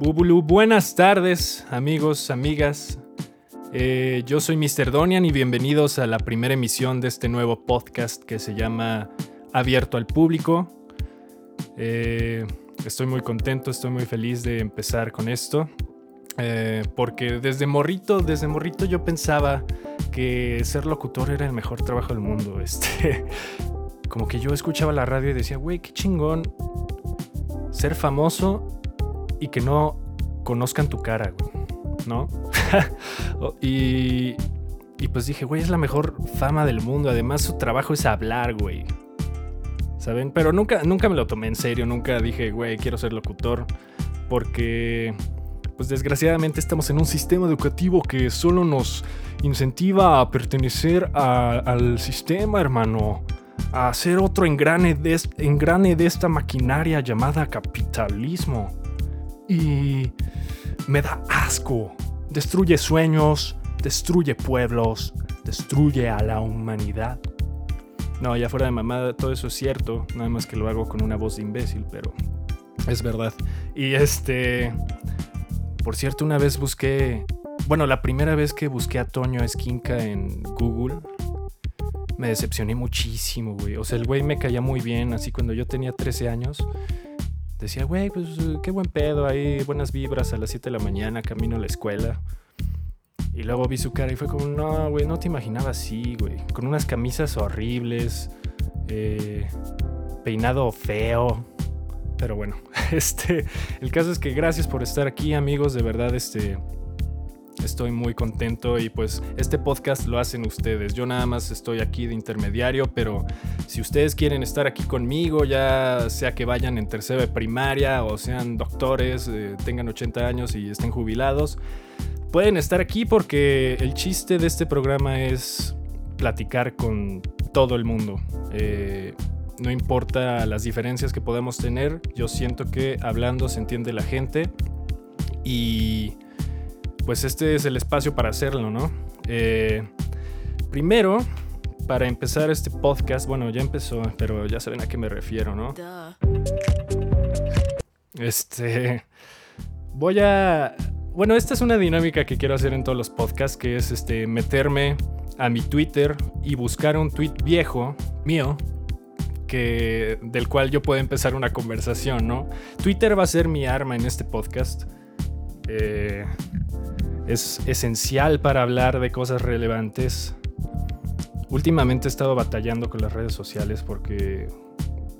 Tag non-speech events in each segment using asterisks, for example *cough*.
Bubulu, buenas tardes, amigos, amigas. Eh, yo soy Mr. Donian y bienvenidos a la primera emisión de este nuevo podcast que se llama Abierto al Público. Eh, estoy muy contento, estoy muy feliz de empezar con esto. Eh, porque desde morrito, desde morrito yo pensaba que ser locutor era el mejor trabajo del mundo. *laughs* Este, como que yo escuchaba la radio y decía, güey, qué chingón ser famoso y que no conozcan tu cara, ¿no? *laughs* y, y pues dije, güey, es la mejor fama del mundo. Además, su trabajo es hablar, güey. ¿Saben? Pero nunca, nunca me lo tomé en serio. Nunca dije, güey, quiero ser locutor. Porque, pues desgraciadamente estamos en un sistema educativo que solo nos incentiva a pertenecer al sistema, hermano. A hacer otro engrane de esta maquinaria llamada capitalismo y me da asco. Destruye sueños, destruye pueblos, destruye a la humanidad. No, ya fuera de mamada, todo eso es cierto, nada más que lo hago con una voz de imbécil, pero es verdad. Y este, por cierto, una vez busqué, bueno, la primera vez que busqué a Toño Esquinca en Google, me decepcioné muchísimo, güey. O sea, el güey me caía muy bien, así cuando yo tenía 13 años decía, güey, pues qué buen pedo, ahí buenas vibras a las 7 de la mañana, camino a la escuela. Y luego vi su cara y fue como, no, güey, no te imaginaba así, güey. Con unas camisas horribles, eh, peinado feo. Pero bueno, *laughs* este, el caso es que gracias por estar aquí, amigos. De verdad, este, Estoy muy contento y pues este podcast lo hacen ustedes. Yo nada más estoy aquí de intermediario, pero si ustedes quieren estar aquí conmigo, ya sea que vayan en tercera de primaria o sean doctores, eh, tengan 80 años y estén jubilados, pueden estar aquí porque el chiste de este programa es platicar con todo el mundo. Eh, no importa las diferencias que podamos tener, yo siento que hablando se entiende la gente y pues este es el espacio para hacerlo, ¿no? Eh, primero, para empezar este podcast, bueno, ya empezó, pero ya saben a qué me refiero, ¿no? Este, voy a, bueno, esta es una dinámica que quiero hacer en todos los podcasts, que es este, meterme a mi Twitter y buscar un tweet viejo mío que, del cual yo pueda empezar una conversación, ¿no? Twitter va a ser mi arma en este podcast. Eh, es esencial para hablar de cosas relevantes. Últimamente he estado batallando con las redes sociales porque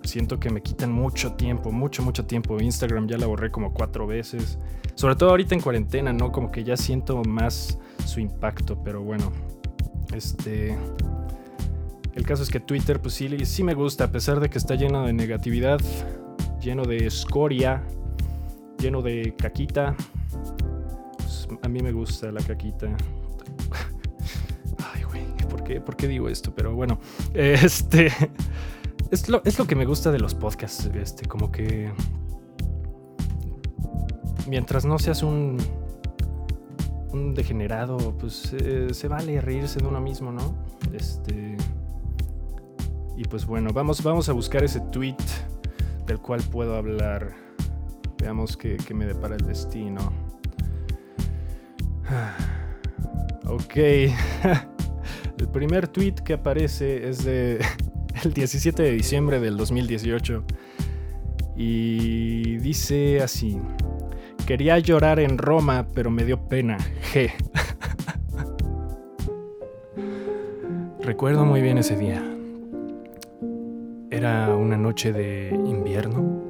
siento que me quitan mucho tiempo, mucho, mucho tiempo. Instagram ya la borré como cuatro veces. Sobre todo ahorita en cuarentena, ¿no? Como que ya siento más su impacto, pero bueno. Este. El caso es que Twitter, pues sí, sí me gusta, a pesar de que está lleno de negatividad, lleno de escoria, lleno de caquita a mí me gusta la caquita. Ay, güey, ¿por qué, digo esto? Pero bueno, *laughs* este. Es lo, que me gusta de los podcasts. Este, como que. Mientras no seas un. Un degenerado, pues eh, se vale reírse de uno mismo, ¿no? Este. Y pues bueno, vamos, vamos a buscar ese tweet del cual puedo hablar. Veamos qué, qué me depara el destino. *sighs* Ok. *laughs* El primer tweet que aparece es de *laughs* el 17 de diciembre del 2018 y dice así: Quería llorar en Roma, pero me dio pena. G. *laughs* Recuerdo muy bien ese día. Era una noche de invierno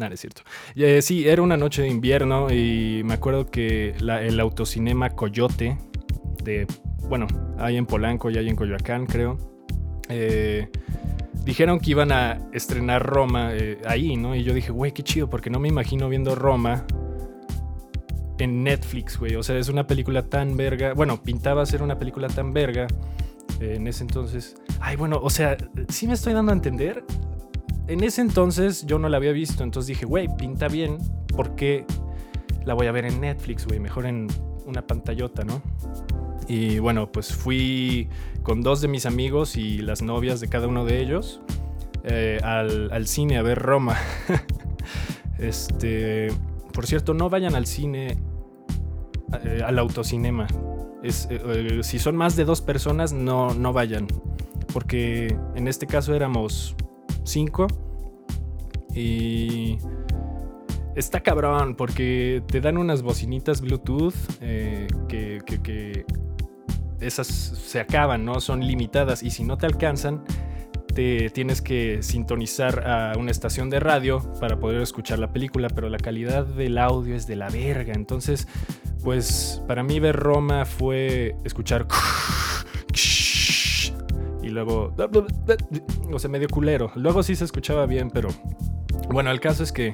Nada, es cierto. Eh, sí, era una noche de invierno y me acuerdo que el autocinema Coyote, de, bueno, hay en Polanco y hay en Coyoacán, creo, eh, dijeron que iban a estrenar Roma eh, ahí, ¿no? Y yo dije, güey, qué chido, porque no me imagino viendo Roma en Netflix, güey. O sea, es una película tan verga. Bueno, pintaba ser una película tan verga en ese entonces. Ay, bueno, o sea, sí me estoy dando a entender en ese entonces yo no la había visto, entonces dije, güey, pinta bien, ¿por qué la voy a ver en Netflix, güey? Mejor en una pantallota, ¿no? Y bueno, pues fui con dos de mis amigos y las novias de cada uno de ellos. eh, al, cine a ver Roma. *laughs* este, por cierto, no vayan al cine, eh, al autocinema. Eh, si son más de dos personas, no, no vayan. Porque en este caso éramos cinco. Y está cabrón porque te dan unas bocinitas Bluetooth que, que, esas se acaban, ¿no? Son limitadas y si no te alcanzan, te tienes que sintonizar a una estación de radio para poder escuchar la película, pero la calidad del audio es de la verga. Entonces, pues para mí ver Roma fue escuchar y luego o sea, medio culero. Luego sí se escuchaba bien, pero bueno, el caso es que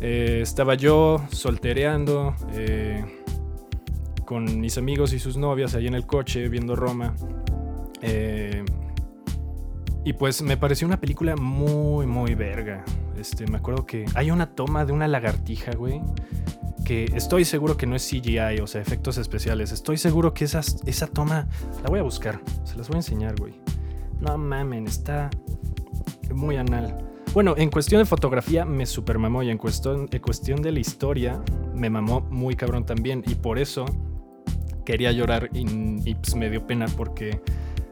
eh, estaba yo soltereando eh, con mis amigos y sus novias ahí en el coche viendo Roma. Eh, y pues me pareció una película muy, muy verga. Este, me acuerdo que hay una toma de una lagartija, güey. Que estoy seguro que no es CGI, o sea, efectos especiales. Estoy seguro que esa toma. La voy a buscar. Se las voy a enseñar, güey. No mamen, está muy anal. Bueno, en cuestión de fotografía me super mamó y en cuestión, en cuestión de la historia me mamó muy cabrón también. Y por eso quería llorar y, y pues me dio pena porque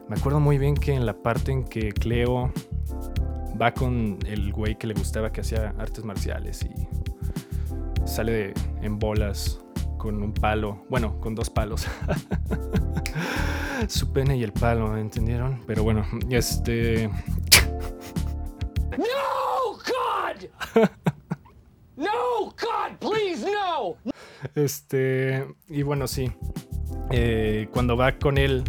me acuerdo muy bien que en la parte en que Cleo va con el güey que le gustaba que hacía artes marciales y sale en bolas con un palo, bueno, con dos palos. *laughs* Su pene y el palo, ¿entendieron? Pero bueno, este... No, God. *laughs* No, God, please, no. Este, y bueno, sí. Eh, cuando va con él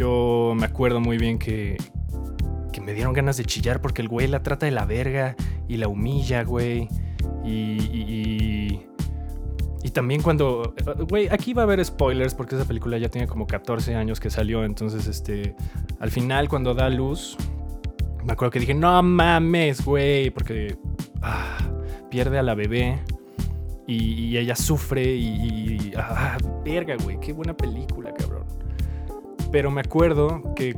yo me acuerdo muy bien que, me dieron ganas de chillar porque el güey la trata de la verga y la humilla, güey. Y, y, también cuando... Güey, aquí va a haber spoilers porque esa película ya tiene como 14 años que salió. Entonces, este... Al final, cuando da luz, me acuerdo que dije, no mames, güey. Porque ah, pierde a la bebé. Y, ella sufre y... ah, verga, güey. Qué buena película, cabrón. Pero me acuerdo que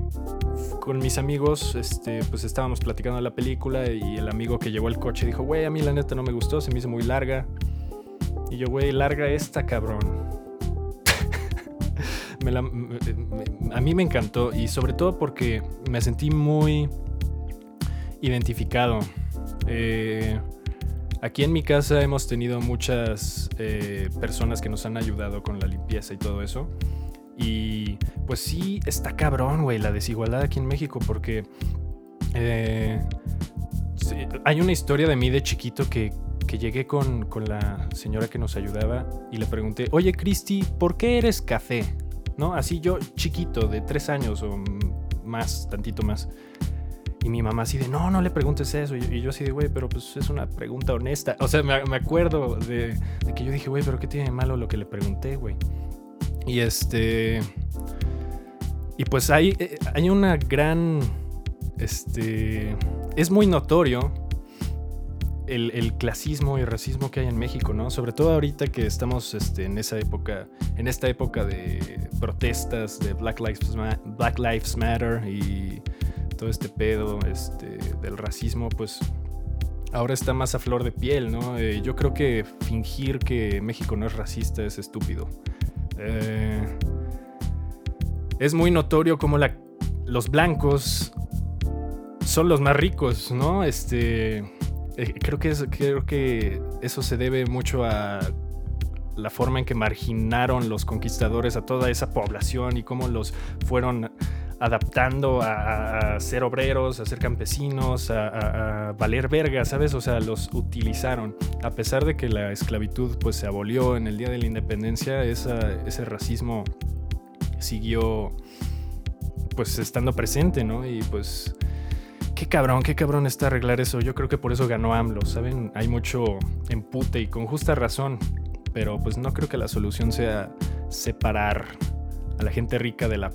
con mis amigos, este, pues estábamos platicando la película y el amigo que llevó el coche dijo, güey, a mí la neta no me gustó, se me hizo muy larga. Y yo, güey, larga esta, cabrón. *laughs* a mí me encantó y sobre todo porque me sentí muy identificado. Eh, aquí en mi casa hemos tenido muchas eh, personas que nos han ayudado con la limpieza y todo eso. Y pues sí, está cabrón, güey, la desigualdad aquí en México, porque eh, hay una historia de mí de chiquito que, que llegué con, con, la señora que nos ayudaba y le pregunté, oye, Cristi, ¿por qué eres café? ¿No? Así yo, chiquito, de tres años o más, tantito más. Y mi mamá así de, no, no le preguntes eso. Y yo así de, güey, pero pues es una pregunta honesta. O sea, me, acuerdo de, de, que yo dije, güey, pero ¿qué tiene de malo lo que le pregunté, güey? Y este. Y pues hay, eh, hay una gran. Este. Es muy notorio el, clasismo y racismo que hay en México, ¿no? Sobre todo ahorita que estamos este, en esa época. En esta época de protestas de Black Lives, Black Lives Matter y todo este pedo este, del racismo, pues ahora está más a flor de piel, ¿no? Eh, yo creo que fingir que México no es racista es estúpido. Eh, es muy notorio como los blancos son los más ricos, ¿no? Este, eh, creo, que creo que eso se debe mucho a la forma en que marginaron los conquistadores a toda esa población y cómo los fueron adaptando a, ser obreros, a ser campesinos, a, valer verga, ¿sabes? O sea, los utilizaron. A pesar de que la esclavitud pues se abolió en el Día de la Independencia, ese racismo siguió pues estando presente, ¿no? Y pues qué cabrón, qué cabrón está arreglar eso. Yo creo que por eso ganó AMLO, ¿saben? Hay mucho empute y con justa razón, pero pues no creo que la solución sea separar a la gente rica de la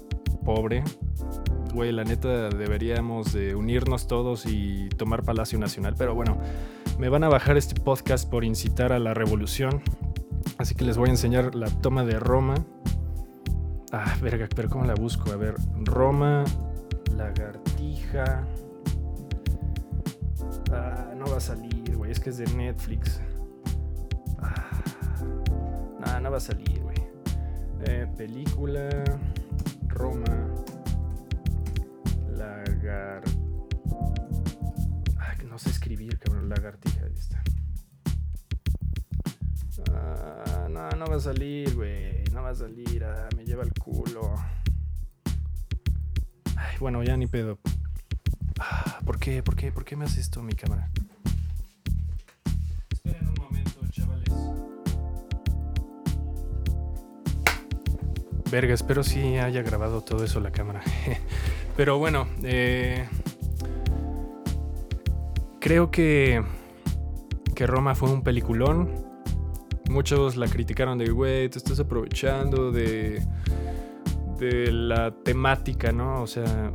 pobre güey, la neta deberíamos de unirnos todos y tomar Palacio Nacional. Pero bueno, me van a bajar este podcast por incitar a la revolución. Así que les voy a enseñar la toma de Roma. Ah, verga, pero ¿cómo la busco? A ver, Roma, lagartija. Ah, no va a salir, güey. Es que es de Netflix. Ah, no, va a salir, güey. Eh, película. Roma. Lagar. No sé escribir, cabrón. Lagartija, ahí está. Ah, no, no va a salir, güey. No va a salir. Ah, me lleva el culo. Ay, bueno, ya ni pedo. Ah, ¿Por qué? ¿Por qué? ¿Por qué me hace esto mi cámara? Esperen un momento, Verga, espero sí haya grabado todo eso la cámara. *laughs* Pero bueno, eh, creo que, que Roma fue un peliculón. Muchos la criticaron de, güey, te estás aprovechando de, de la temática, ¿no? O sea,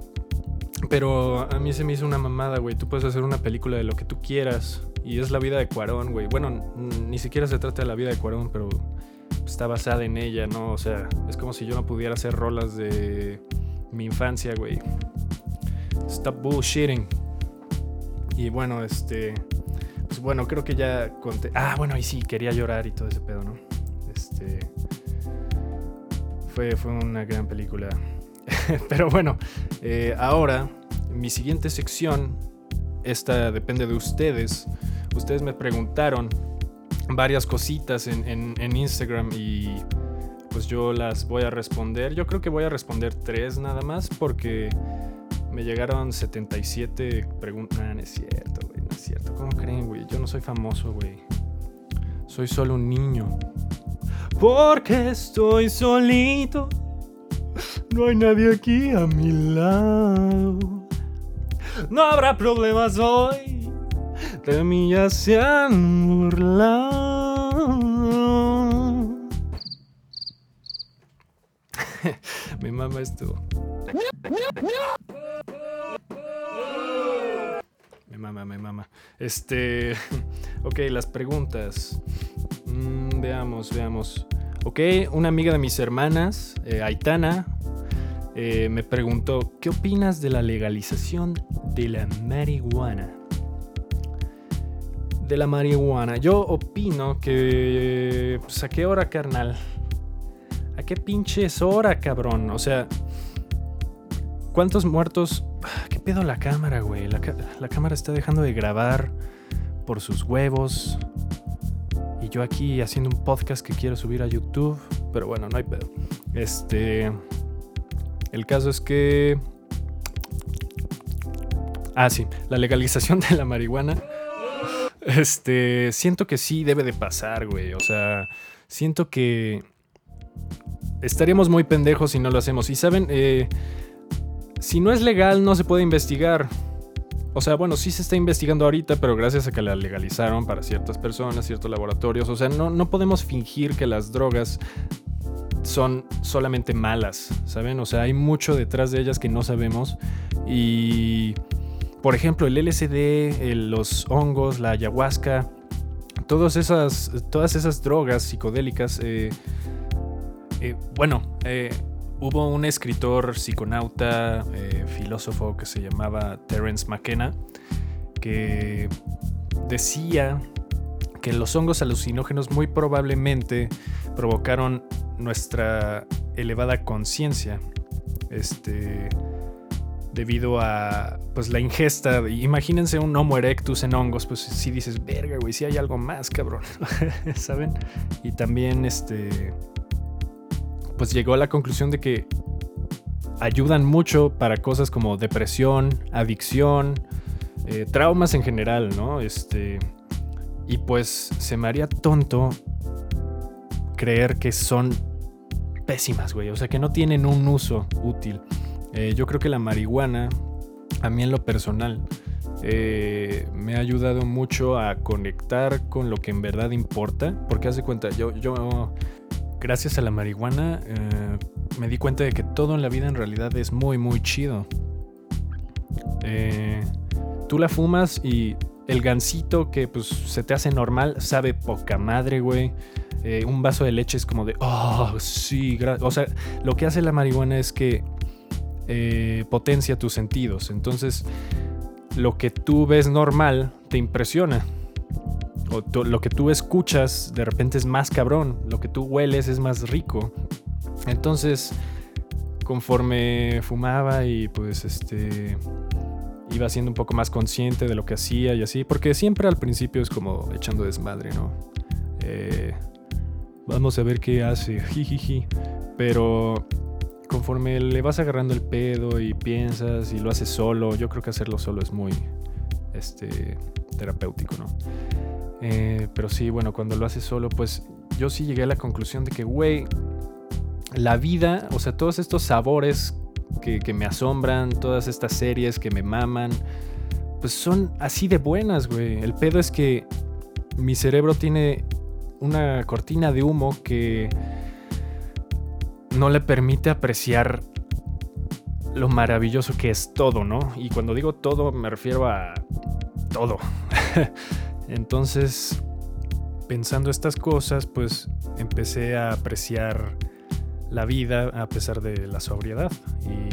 pero a mí se me hizo una mamada, güey. Tú puedes hacer una película de lo que tú quieras. Y es la vida de Cuarón, güey. Bueno, ni siquiera se trata de la vida de Cuarón, pero está basada en ella, ¿no? O sea, es como si yo no pudiera hacer rolas de mi infancia, güey. Stop bullshitting. Y bueno, este. Pues bueno, creo que ya conté. Ah, bueno, y sí, quería llorar y todo ese pedo, ¿no? Este. Fue, fue una gran película. *laughs* Pero bueno, eh, ahora mi siguiente sección, esta depende de ustedes. Ustedes me preguntaron varias cositas en, Instagram y pues yo las voy a responder. Yo creo que voy a responder tres nada más porque me llegaron 77 preguntas. No, no es cierto, güey, no es cierto. ¿Cómo creen, güey? Yo no soy famoso, güey. Soy solo un niño. Porque estoy solito no hay nadie aquí a mi lado. No habrá problemas hoy. De mí ya se han burlado. *laughs* mi mamá estuvo. Mi mamá, mi mamá. Este. *laughs* Ok, las preguntas. Mm, veamos, veamos. Ok, una amiga de mis hermanas, eh, Aitana, eh, me preguntó, ¿qué opinas de la legalización de la marihuana? De la marihuana. Yo opino que... Pues, ¿A qué hora, carnal? ¿A qué pinches hora, cabrón? O sea... ¿Cuántos muertos? Ah, ¿Qué pedo la cámara, güey? La, la cámara está dejando de grabar por sus huevos. Y yo aquí haciendo un podcast que quiero subir a YouTube. Pero bueno, no hay pedo. Este... El caso es que... Ah, sí, la legalización de la marihuana. Este, siento que sí debe de pasar, güey. O sea, siento que estaríamos muy pendejos si no lo hacemos. Y saben, eh, si no es legal no se puede investigar. O sea, bueno, sí se está investigando ahorita, pero gracias a que la legalizaron para ciertas personas, ciertos laboratorios. O sea, no, no podemos fingir que las drogas son solamente malas, ¿saben? O sea, hay mucho detrás de ellas que no sabemos. Y, por ejemplo, el LSD, los hongos, la ayahuasca, todas esas, todas esas drogas psicodélicas, eh, eh, bueno, eh, hubo un escritor, psiconauta, filósofo que se llamaba Terence McKenna, que decía que los hongos alucinógenos muy probablemente provocaron nuestra elevada conciencia. Este debido a pues la ingesta, imagínense un Homo erectus en hongos, pues si dices, "Verga, güey, si hay algo más, cabrón." *laughs* ¿Saben? Y también este pues llegó a la conclusión de que ayudan mucho para cosas como depresión, adicción, eh, traumas en general, ¿no? Este y pues se me haría tonto creer que son pésimas, güey. O sea, que no tienen un uso útil. Eh, yo creo que la marihuana, a mí en lo personal, eh, me ha ayudado mucho a conectar con lo que en verdad importa. Porque hace cuenta, yo, yo gracias a la marihuana, eh, me di cuenta de que todo en la vida en realidad es muy, muy chido. tú la fumas y el gansito que pues se te hace normal sabe poca madre, güey. Un vaso de leche es como de, oh, sí, o sea, lo que hace la marihuana es que eh, potencia tus sentidos. Entonces, lo que tú ves normal te impresiona. O lo que tú escuchas de repente es más cabrón. Lo que tú hueles es más rico. Entonces, conforme fumaba y pues este iba siendo un poco más consciente de lo que hacía y así, porque siempre al principio es como echando desmadre, ¿no? Eh, vamos a ver qué hace, *laughs* jijiji. Pero conforme le vas agarrando el pedo y piensas y lo haces solo, yo creo que hacerlo solo es muy este, terapéutico, ¿no? Eh, pero sí, bueno, cuando lo haces solo, pues yo sí llegué a la conclusión de que, güey, la vida, o sea, todos estos sabores que, que, me asombran, todas estas series que me maman, pues son así de buenas, güey. El pedo es que mi cerebro tiene una cortina de humo que no le permite apreciar lo maravilloso que es todo, ¿no? Y cuando digo todo me refiero a todo. *laughs* Entonces, pensando estas cosas, pues empecé a apreciar la vida a pesar de la sobriedad. Y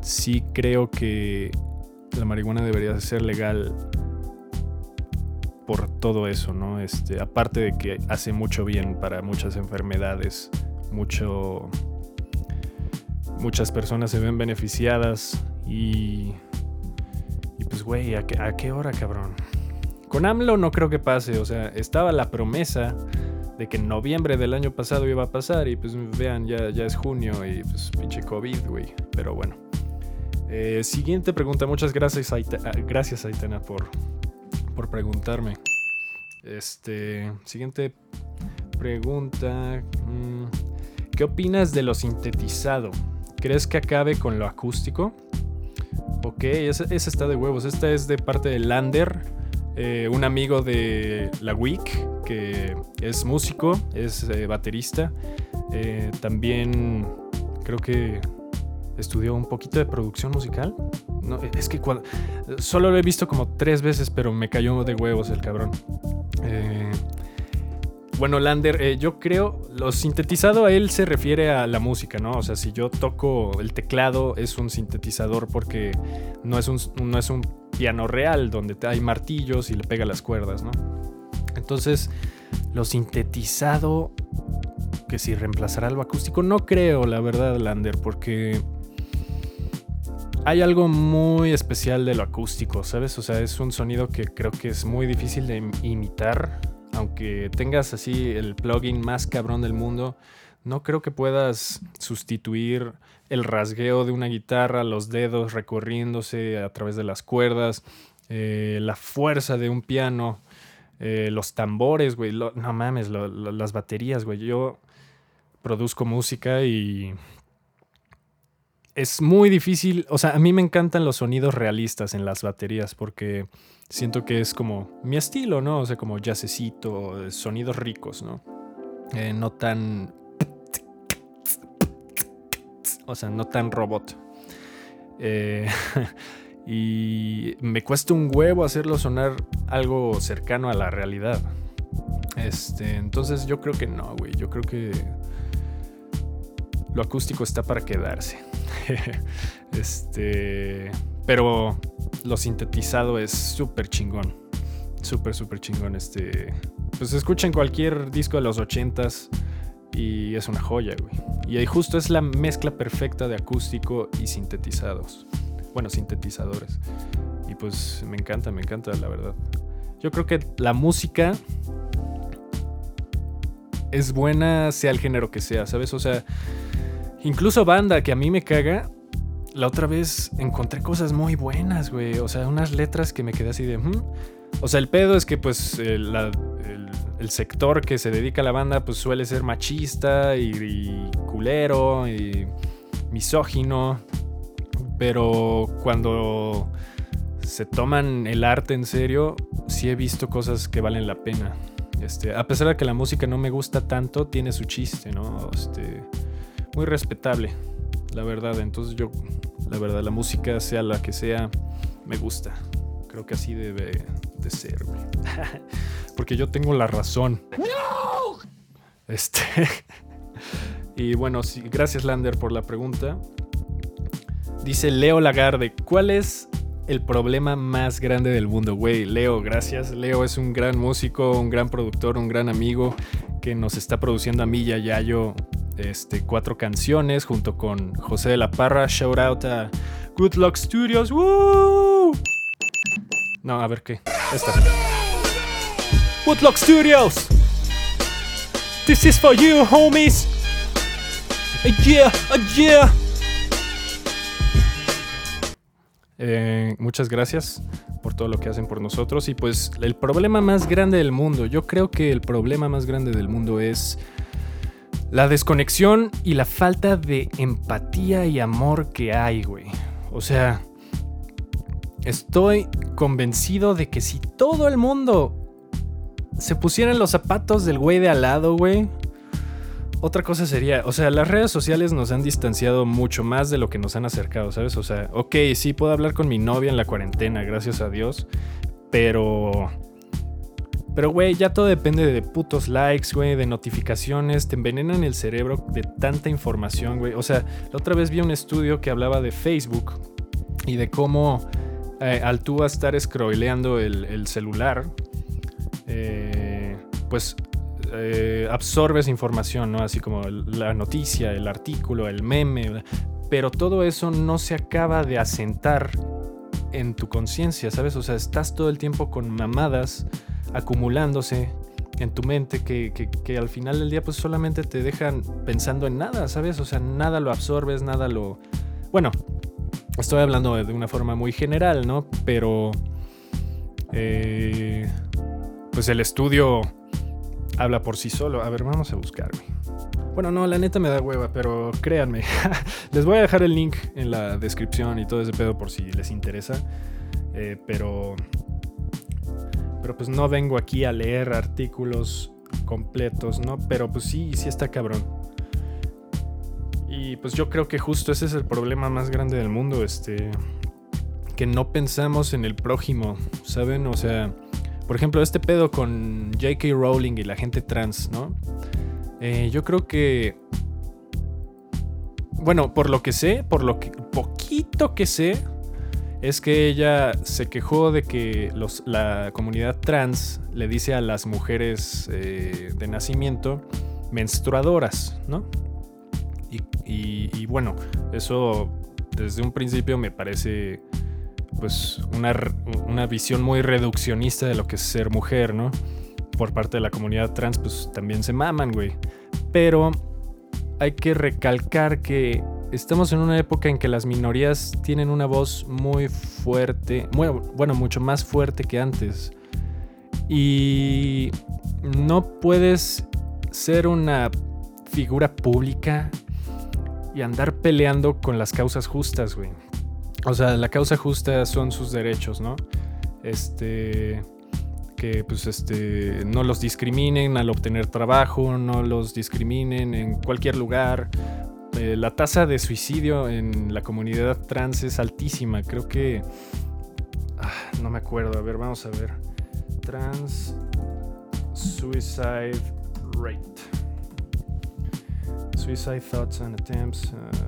sí creo que la marihuana debería ser legal por todo eso, ¿no? Este, aparte de que hace mucho bien para muchas enfermedades mucho, muchas personas se ven beneficiadas y, y pues, güey, ¿a qué, hora, cabrón? Con AMLO no creo que pase, o sea, estaba la promesa de que en noviembre del año pasado iba a pasar y pues vean, ya, ya es junio y pues pinche COVID, güey. Pero bueno. Eh, siguiente pregunta, muchas gracias, Aitana, gracias Aitana por, por preguntarme. Este, siguiente pregunta. ¿Qué opinas de lo sintetizado? ¿Crees que acabe con lo acústico? Ok, esa, está de huevos. Esta es de parte de Lander, eh, un amigo de la WIC, que es músico, es eh, baterista. Eh, también creo que estudió un poquito de producción musical. No, es que solo lo he visto como tres veces, pero me cayó de huevos el cabrón. Bueno, Lander, eh, yo creo, lo sintetizado a él se refiere a la música, ¿no? O sea, si yo toco el teclado es un sintetizador porque no es un, no es un piano real donde hay martillos y le pega las cuerdas, ¿no? Entonces, lo sintetizado, que si reemplazará lo acústico, no creo, la verdad, Lander, porque hay algo muy especial de lo acústico, ¿sabes? O sea, es un sonido que creo que es muy difícil de imitar aunque tengas así el plugin más cabrón del mundo, no creo que puedas sustituir el rasgueo de una guitarra, los dedos recorriéndose a través de las cuerdas, eh, la fuerza de un piano, eh, los tambores, güey. no mames, las baterías, güey. Yo produzco música y es muy difícil. O sea, a mí me encantan los sonidos realistas en las baterías porque siento que es como mi estilo, ¿no? O sea, como jazzecito, sonidos ricos, ¿no? Eh, no tan... O sea, no tan robot. Eh, *laughs* y me cuesta un huevo hacerlo sonar algo cercano a la realidad. Este, entonces yo creo que no, güey. Yo creo que lo acústico está para quedarse. *laughs* este, pero lo sintetizado es súper chingón. Súper, súper chingón. Este. Pues escuchen cualquier disco de los 80s y es una joya, güey. Y ahí justo es la mezcla perfecta de acústico y sintetizados. Bueno, sintetizadores. Y pues me encanta, me encanta, la verdad. Yo creo que la música es buena, sea el género que sea, ¿sabes? O sea, incluso banda que a mí me caga, la otra vez encontré cosas muy buenas, güey. O sea, unas letras que me quedé así de... Hmm". O sea, el pedo es que pues el, sector que se dedica a la banda pues suele ser machista y, culero y misógino. Pero cuando se toman el arte en serio, sí he visto cosas que valen la pena. Este, a pesar de que la música no me gusta tanto, tiene su chiste, ¿no? Este, muy respetable, la verdad. Entonces yo la verdad, la música, sea la que sea, me gusta. Creo que así debe de ser, güey. *laughs* Porque yo tengo la razón. ¡No! Este. *laughs* y bueno, sí, gracias Lander por la pregunta. Dice Leo Lagarde, ¿cuál es el problema más grande del mundo, güey. Leo, gracias. Leo es un gran músico, un gran productor, un gran amigo que nos está produciendo a mí y a Yayo este, cuatro canciones junto con José de la Parra. Shout out a Good Luck Studios. No, a ver qué. Esta. Good Luck Studios. This is for you, homies. Yeah, yeah. Eh, muchas gracias por todo lo que hacen por nosotros. Y pues el problema más grande del mundo, yo creo que el problema más grande del mundo es la desconexión y la falta de empatía y amor que hay, güey. O sea, estoy convencido de que si todo el mundo se pusiera en los zapatos del güey de al lado, güey, otra cosa sería, o sea, las redes sociales nos han distanciado mucho más de lo que nos han acercado, ¿sabes? O sea, ok, sí puedo hablar con mi novia en la cuarentena, gracias a Dios, pero... Pero, güey, ya todo depende de putos likes, güey, de notificaciones, te envenenan el cerebro de tanta información, güey. O sea, la otra vez vi un estudio que hablaba de Facebook y de cómo eh, al tú estar scrolleando el, el celular, eh, pues eh, absorbes información, ¿no? Así como la noticia, el artículo, el meme, pero todo eso no se acaba de asentar en tu conciencia, ¿sabes? O sea, estás todo el tiempo con mamadas acumulándose en tu mente que, que, al final del día pues solamente te dejan pensando en nada, ¿sabes? O sea, nada lo absorbes, nada lo... Bueno, estoy hablando de una forma muy general, ¿no? Pero... Eh, pues el estudio habla por sí solo. A ver, vamos a buscarme. Bueno, no, la neta me da hueva, pero créanme. *laughs* les voy a dejar el link en la descripción y todo ese pedo por si les interesa. Eh, pero. Pero pues no vengo aquí a leer artículos completos, ¿no? Pero pues sí, sí está cabrón. Y pues yo creo que justo ese es el problema más grande del mundo, este. Que no pensamos en el prójimo, ¿saben? O sea por ejemplo, este pedo con J.K. Rowling y la gente trans, ¿no? Eh, yo creo que. Bueno, por lo que sé, por lo que poquito que sé, es que ella se quejó de que la comunidad trans le dice a las mujeres eh, de nacimiento menstruadoras, ¿no? y bueno, eso desde un principio me parece pues una, visión muy reduccionista de lo que es ser mujer, ¿no? Por parte de la comunidad trans, pues también se maman, güey. Pero hay que recalcar que estamos en una época en que las minorías tienen una voz muy fuerte, bueno, mucho más fuerte que antes. Y no puedes ser una figura pública y andar peleando con las causas justas, güey. O sea, la causa justa son sus derechos, ¿no? Este que pues este no los discriminen al obtener trabajo, no los discriminen en cualquier lugar. Eh, la tasa de suicidio en la comunidad trans es altísima. Creo que ah, no me acuerdo. A ver, vamos a ver. Trans suicide rate. Suicide thoughts and attempts. Uh,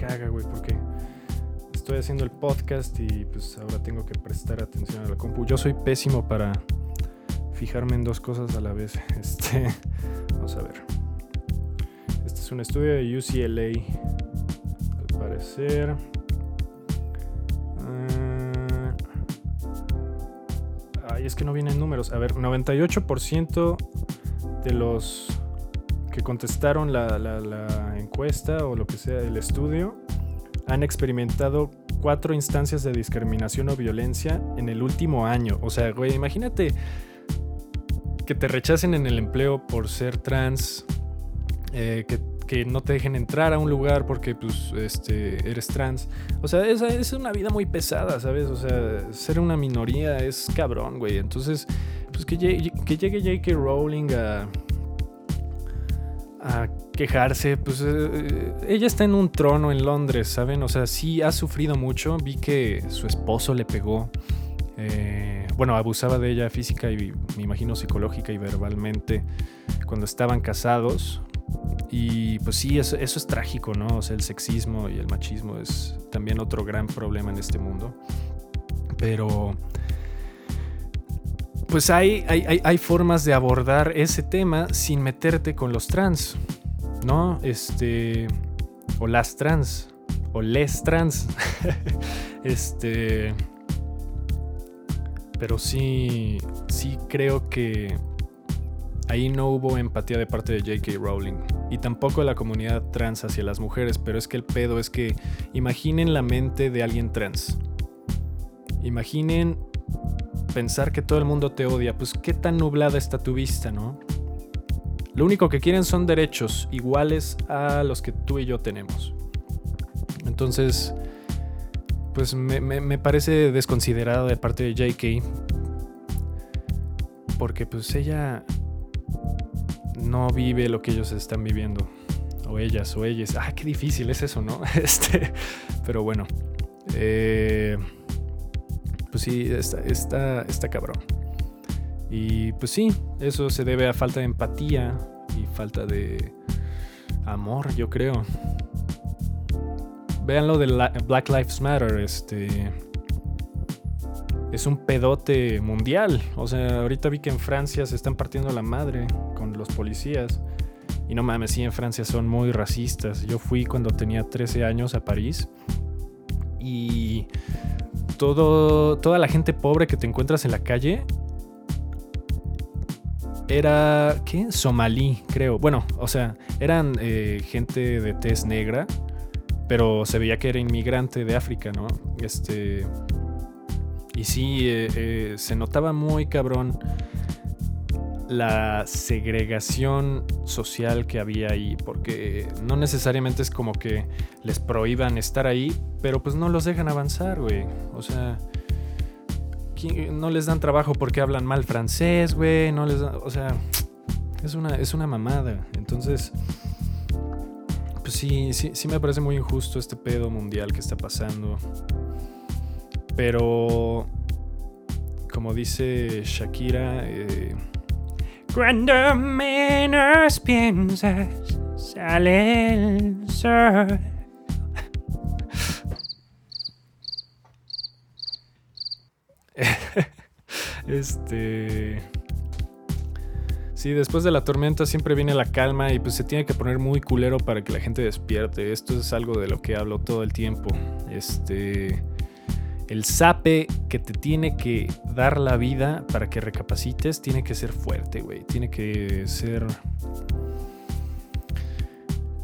caga, güey, porque estoy haciendo el podcast y pues ahora tengo que prestar atención a la compu. Yo soy pésimo para fijarme en dos cosas a la vez. *laughs* Este, vamos a ver. Este es un estudio de UCLA, al parecer. Ah, ay, es que no vienen números. A ver, 98% de los que contestaron la, encuesta o lo que sea, el estudio, han experimentado cuatro instancias de discriminación o violencia en el último año. O sea, güey, imagínate que te rechacen en el empleo por ser trans, eh, que, no te dejen entrar a un lugar porque pues, este, eres trans. O sea, esa es una vida muy pesada, ¿sabes? O sea, ser una minoría es cabrón, güey. Entonces, pues que, que llegue J.K. Rowling a a quejarse, pues eh, ella está en un trono en Londres, ¿saben? O sea, sí ha sufrido mucho. Vi que su esposo le pegó. Eh, bueno, abusaba de ella física y me imagino psicológica y verbalmente cuando estaban casados. Y pues sí, eso, es trágico, ¿no? O sea, el sexismo y el machismo es también otro gran problema en este mundo. Pero pues hay, hay, hay, formas de abordar ese tema sin meterte con los trans, ¿no? Este, o las trans, o les trans. *laughs* este, pero sí, sí creo que ahí no hubo empatía de parte de J.K. Rowling. Y tampoco de la comunidad trans hacia las mujeres, pero es que el pedo es que imaginen la mente de alguien trans. Imaginen pensar que todo el mundo te odia. Pues qué tan nublada está tu vista, ¿no? Lo único que quieren son derechos iguales a los que tú y yo tenemos. Entonces, pues me, me parece desconsiderado de parte de JK. Porque pues ella no vive lo que ellos están viviendo. O ellas, o ellas. Ah, qué difícil es eso, ¿no? *laughs* Este, pero bueno. Eh, pues sí, está, está, está cabrón. Y pues sí, eso se debe a falta de empatía y falta de amor, yo creo. Vean lo de Black Lives Matter, este es un pedote mundial. O sea, ahorita vi que en Francia se están partiendo la madre con los policías. Y no mames, sí, en Francia son muy racistas. Yo fui cuando tenía 13 años a París. Y todo, toda la gente pobre que te encuentras en la calle era, ¿qué? Somalí, creo. Bueno, o sea, eran eh, gente de tez negra, pero se veía que era inmigrante de África, ¿no? Este, y sí, eh, eh, se notaba muy cabrón la segregación social que había ahí, porque no necesariamente es como que les prohíban estar ahí, pero pues no los dejan avanzar, güey. O sea, no les dan trabajo porque hablan mal francés, güey, no les o sea, es una, es una mamada. Entonces, pues sí, sí, sí me parece muy injusto este pedo mundial que está pasando. Pero, como dice Shakira, eh, cuando menos piensas, sale el sol. *laughs* este. Sí, después de la tormenta siempre viene la calma y pues se tiene que poner muy culero para que la gente despierte. Esto es algo de lo que hablo todo el tiempo. Este el sape que te tiene que dar la vida para que recapacites tiene que ser fuerte, güey. Tiene que ser...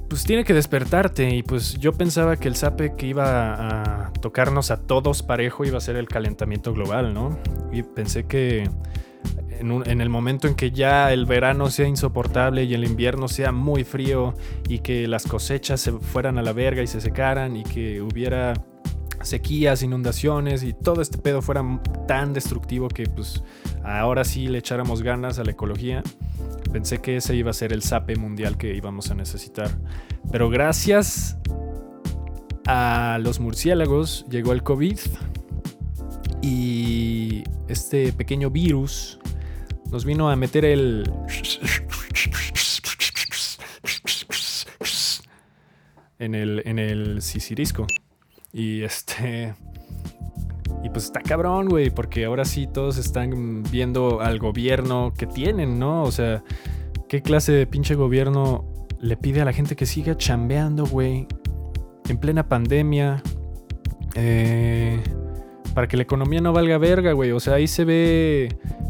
Pues tiene que despertarte y pues yo pensaba que el sape que iba a tocarnos a todos parejo iba a ser el calentamiento global, ¿no? Y pensé que en, el momento en que ya el verano sea insoportable y el invierno sea muy frío y que las cosechas se fueran a la verga y se secaran y que hubiera sequías, inundaciones y todo este pedo fuera tan destructivo que pues ahora sí le echáramos ganas a la ecología. Pensé que ese iba a ser el sape mundial que íbamos a necesitar. Pero gracias a los murciélagos llegó el COVID y este pequeño virus nos vino a meter el... En el, en el sisirisco. Y este. Y pues está cabrón, güey, porque ahora sí todos están viendo al gobierno que tienen, ¿no? O sea, ¿qué clase de pinche gobierno le pide a la gente que siga chambeando, güey? En plena pandemia. Eh, para que la economía no valga verga, güey. O sea, ahí se ve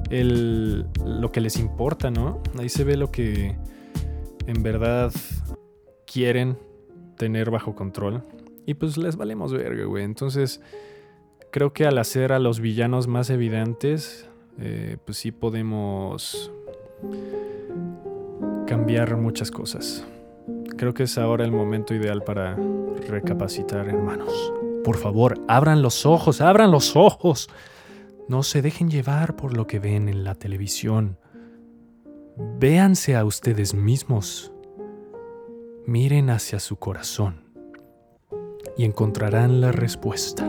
el, lo que les importa, ¿no? Ahí se ve lo que en verdad quieren tener bajo control. Y pues les valemos verga, güey. Entonces, creo que al hacer a los villanos más evidentes, eh, pues sí podemos cambiar muchas cosas. Creo que es ahora el momento ideal para recapacitar, hermanos. Por favor, abran los ojos, abran los ojos. No se dejen llevar por lo que ven en la televisión. Véanse a ustedes mismos. Miren hacia su corazón y encontrarán la respuesta.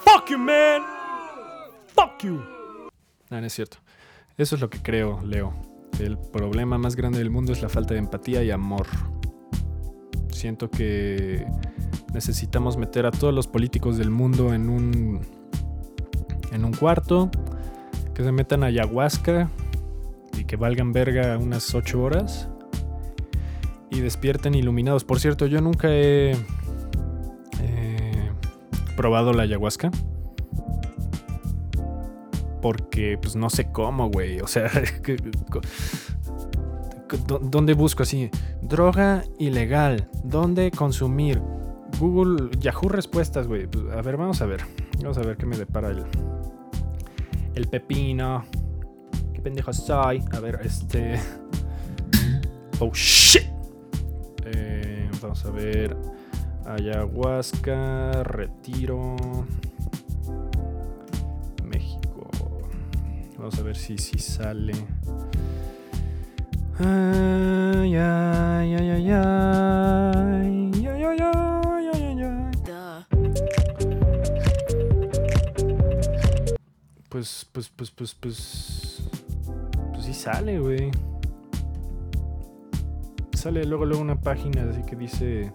Fuck you, man. Fuck you. No, no es cierto. Eso es lo que creo, Leo. El problema más grande del mundo es la falta de empatía y amor. Siento que necesitamos meter a todos los políticos del mundo en un en un cuarto, que se metan a ayahuasca y que valgan verga unas 8 horas y despierten iluminados. Por cierto, yo nunca he probado la ayahuasca porque pues no sé cómo, güey. O sea, *laughs* ¿dónde busco así? Droga ilegal. ¿Dónde consumir? Google, Yahoo respuestas, güey. Pues, a ver, vamos a ver. Vamos a ver qué me depara el, el pepino. ¿Qué pendejo soy? A ver, este... Oh, shit. Eh, vamos a ver. Ayahuasca, Retiro. Vamos a ver si, si sale. Pues, pues, pues, pues, pues. Pues sí sale, güey. Sale luego, luego una página así que dice.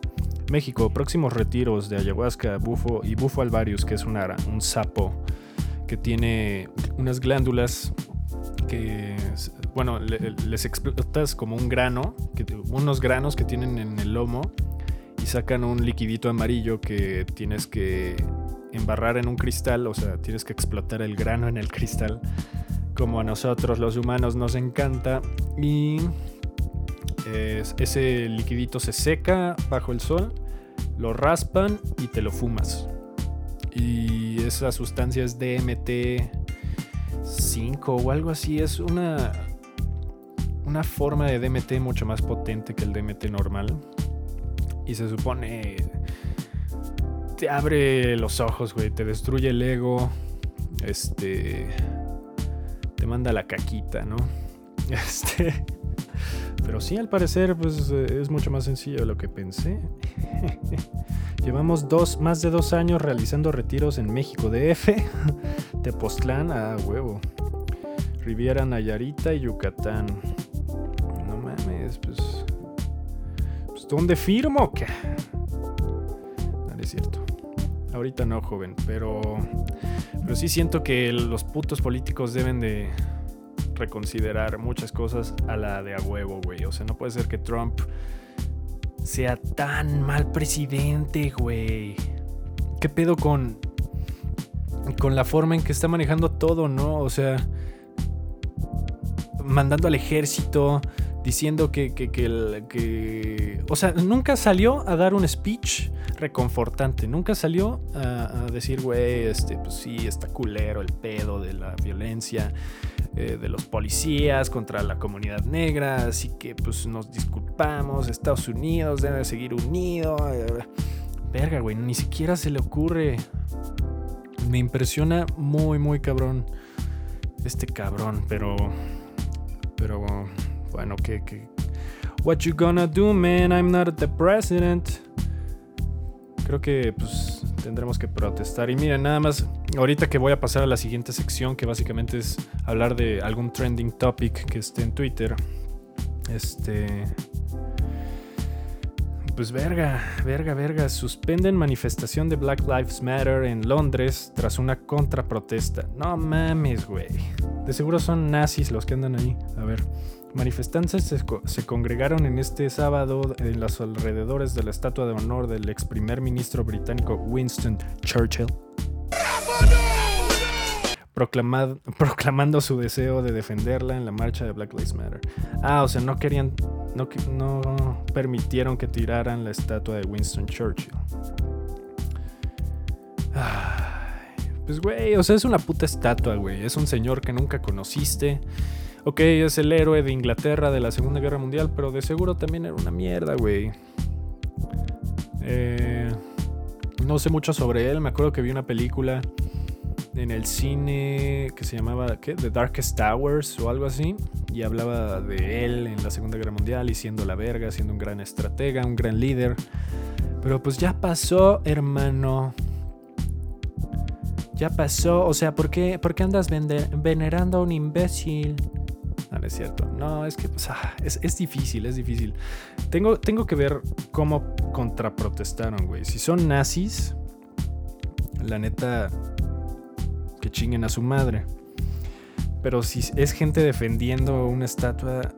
México, próximos retiros de ayahuasca, bufo y bufo alvarius, que es una, un sapo que tiene unas glándulas que, bueno, les explotas como un grano, unos granos que tienen en el lomo y sacan un liquidito amarillo que tienes que embarrar en un cristal, o sea, tienes que explotar el grano en el cristal, como a nosotros los humanos nos encanta, y ese liquidito se seca bajo el sol, lo raspan y te lo fumas. Y esa sustancia es DMT 5 o algo así. Es una, una forma de DMT mucho más potente que el DMT normal. Y se supone te abre los ojos, güey. Te destruye el ego. Este. Te manda la caquita, ¿no? *laughs* Este. Pero sí, al parecer, pues es mucho más sencillo de lo que pensé. *laughs* Llevamos dos, más de dos años realizando retiros en México DF, *laughs* Tepoztlán, a huevo, Riviera Nayarita y Yucatán. No mames, pues. Pues ¿dónde firmo? ¿Qué? Es cierto. Ahorita no, joven, pero. Pero sí siento que los putos políticos deben de reconsiderar muchas cosas a la de a huevo, güey. O sea, no puede ser que Trump sea tan mal presidente, güey. ¿Qué pedo con con la forma en que está manejando todo, ¿no? O sea, mandando al ejército, diciendo que, que, que, O sea, nunca salió a dar un speech reconfortante, nunca salió a, decir, güey, este, pues sí, está culero el pedo de la violencia. Eh, de los policías contra la comunidad negra, así que pues nos disculpamos, Estados Unidos debe seguir unido. Verga, güey, ni siquiera se le ocurre. Me impresiona muy, muy cabrón este cabrón, pero... Pero bueno, que... que What you gonna do, man? I'm not the president. Creo que pues tendremos que protestar. Y miren, nada más, ahorita que voy a pasar a la siguiente sección, que básicamente es hablar de algún trending topic que esté en Twitter. Este. Pues verga, verga, verga. Suspenden manifestación de Black Lives Matter en Londres tras una contraprotesta. No mames, güey. De seguro son nazis los que andan ahí. A ver. Manifestantes se, congregaron en este sábado en los alrededores de la estatua de honor del ex primer ministro británico Winston Churchill, proclamando su deseo de defenderla en la marcha de Black Lives Matter. Ah, o sea, no querían, no, no permitieron que tiraran la estatua de Winston Churchill. pues, güey, o sea, es una puta estatua, güey. Es un señor que nunca conociste Ok, es el héroe de Inglaterra de la Segunda Guerra Mundial, pero de seguro también era una mierda, güey. Eh, no sé mucho sobre él, me acuerdo que vi una película en el cine que se llamaba. The Darkest Towers o algo así, y hablaba de él en la Segunda Guerra Mundial y siendo la verga, siendo un gran estratega, un gran líder. Pero pues ya pasó, hermano. Ya pasó. O sea, ¿por qué, por qué andas venerando a un imbécil? No, es cierto. No, es que ah, es, es, difícil, es difícil. Tengo, tengo que ver cómo contraprotestaron, güey. Si son nazis, la neta, que chinguen a su madre. Pero si es gente defendiendo una estatua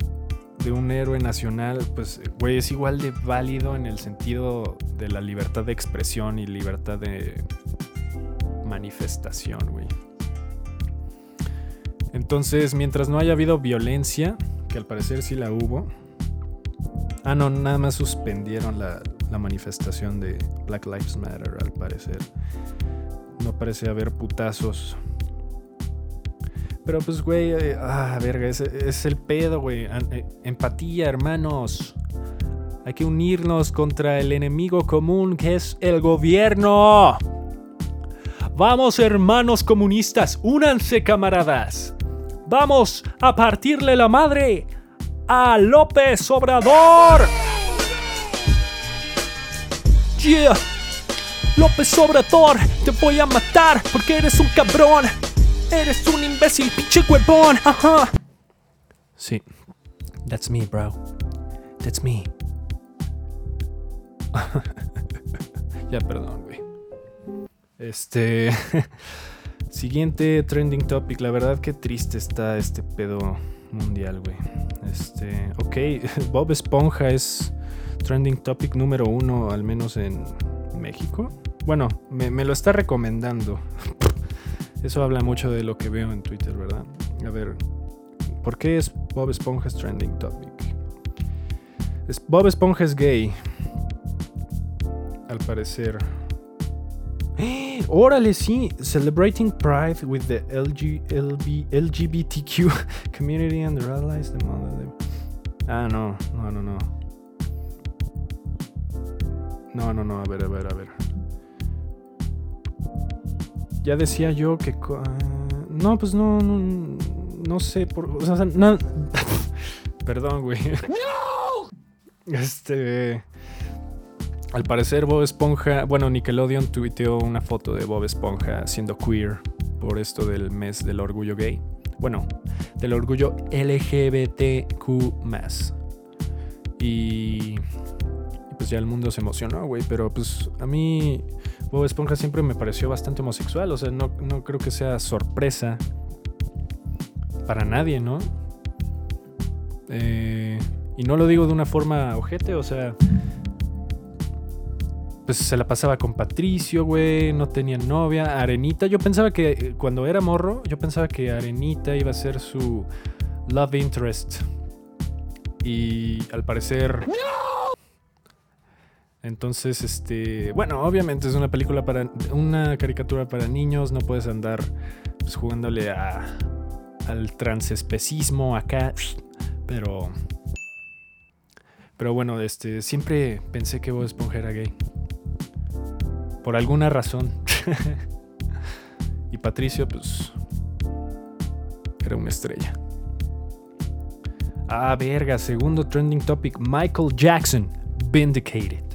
de un héroe nacional, pues, güey, es igual de válido en el sentido de la libertad de expresión y libertad de manifestación, güey. Entonces, mientras no haya habido violencia, que al parecer sí la hubo. Ah, no, nada más suspendieron la, manifestación de Black Lives Matter, al parecer. No parece haber putazos pero pues, güey, eh, ah, verga, es, es el pedo, güey. Eh, empatía, hermanos. Hay que unirnos contra el enemigo común que es el gobierno. Vamos, hermanos comunistas, únanse, camaradas. Vamos a partirle la madre a López Obrador. Yeah. López Obrador, te voy a matar porque eres un cabrón. Eres un imbécil, pinche huevón. Ajá. Sí. That's me, bro. That's me. *laughs* ya, perdón, güey. Este. *laughs* Siguiente trending topic. La verdad que triste está este pedo mundial, güey. Este. Ok, *laughs* Bob Esponja es trending topic número uno, al menos en México. Bueno, me, me lo está recomendando. *laughs* Eso habla mucho de lo que veo en Twitter, ¿verdad? A ver, ¿por qué es Bob Esponja's trending topic? Bob Esponja es gay. Al parecer. Órale, sí. Celebrating Pride with the LG, LGBTQ *laughs* community and their allies. The ah, no, no, no, no. No, no, no. A ver, a ver, a ver ya decía yo que... no, pues no, no, no sé por... O sea, no... *laughs* Perdón, güey. ¡No! Este... Al parecer Bob Esponja, bueno, Nickelodeon tuiteó una foto de Bob Esponja siendo queer por esto del mes del orgullo gay. Bueno, del orgullo LGBTQ+. Y, y pues ya el mundo se emocionó, güey, pero pues a mí Bob Esponja siempre me pareció bastante homosexual, o sea, no, creo que sea sorpresa para nadie, ¿no? Eh, y no lo digo de una forma ojete, o sea, pues se la pasaba con Patricio, güey, no tenía novia, Arenita, yo pensaba que eh, cuando era morro, yo pensaba que Arenita iba a ser su love interest. Y al parecer... Entonces, este, bueno, obviamente es una película para una caricatura para niños, no puedes andar pues, jugándole a, al transespecismo acá, pero pero bueno, este, siempre pensé que Bob Esponja era gay. Por alguna razón. *laughs* y Patricio, pues, era una estrella. Ah, verga, segundo trending topic, Michael Jackson, Vindicated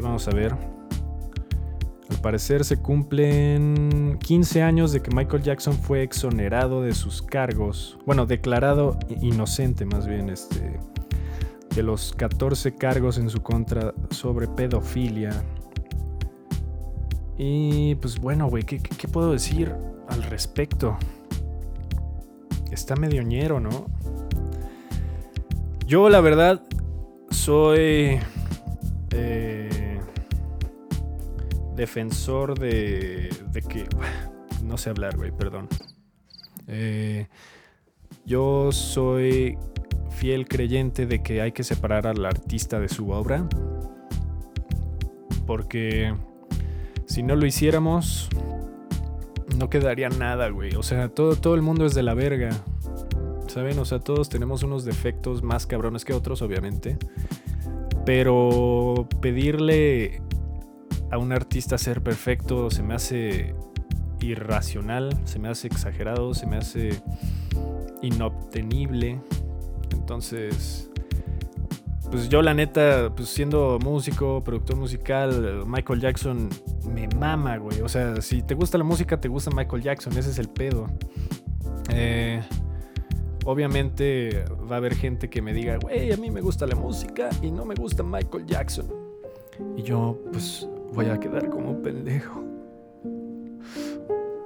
vamos a ver. Al parecer se cumplen 15 años de que Michael Jackson fue exonerado de sus cargos. Bueno, declarado inocente más bien, este, de los 14 cargos en su contra sobre pedofilia. Y pues bueno, güey, ¿qué, ¿qué, puedo decir al respecto? Está medio ñero, ¿no? Yo la verdad soy... Eh, defensor de, de que... *sighs* No sé hablar, güey, perdón. Eh, yo soy fiel creyente de que hay que separar al artista de su obra. Porque si no lo hiciéramos, no quedaría nada, güey. O sea, todo, todo el mundo es de la verga. ¿Saben? O sea, todos tenemos unos defectos más cabrones que otros, obviamente. Pero pedirle a un artista ser perfecto se me hace irracional, se me hace exagerado, se me hace inobtenible. Entonces, pues yo la neta, pues siendo músico, productor musical, Michael Jackson me mama, güey. O sea, si te gusta la música, te gusta Michael Jackson, ese es el pedo. Eh, obviamente va a haber gente que me diga, güey, a mí me gusta la música y no me gusta Michael Jackson. Y yo, pues, voy a quedar como un pendejo.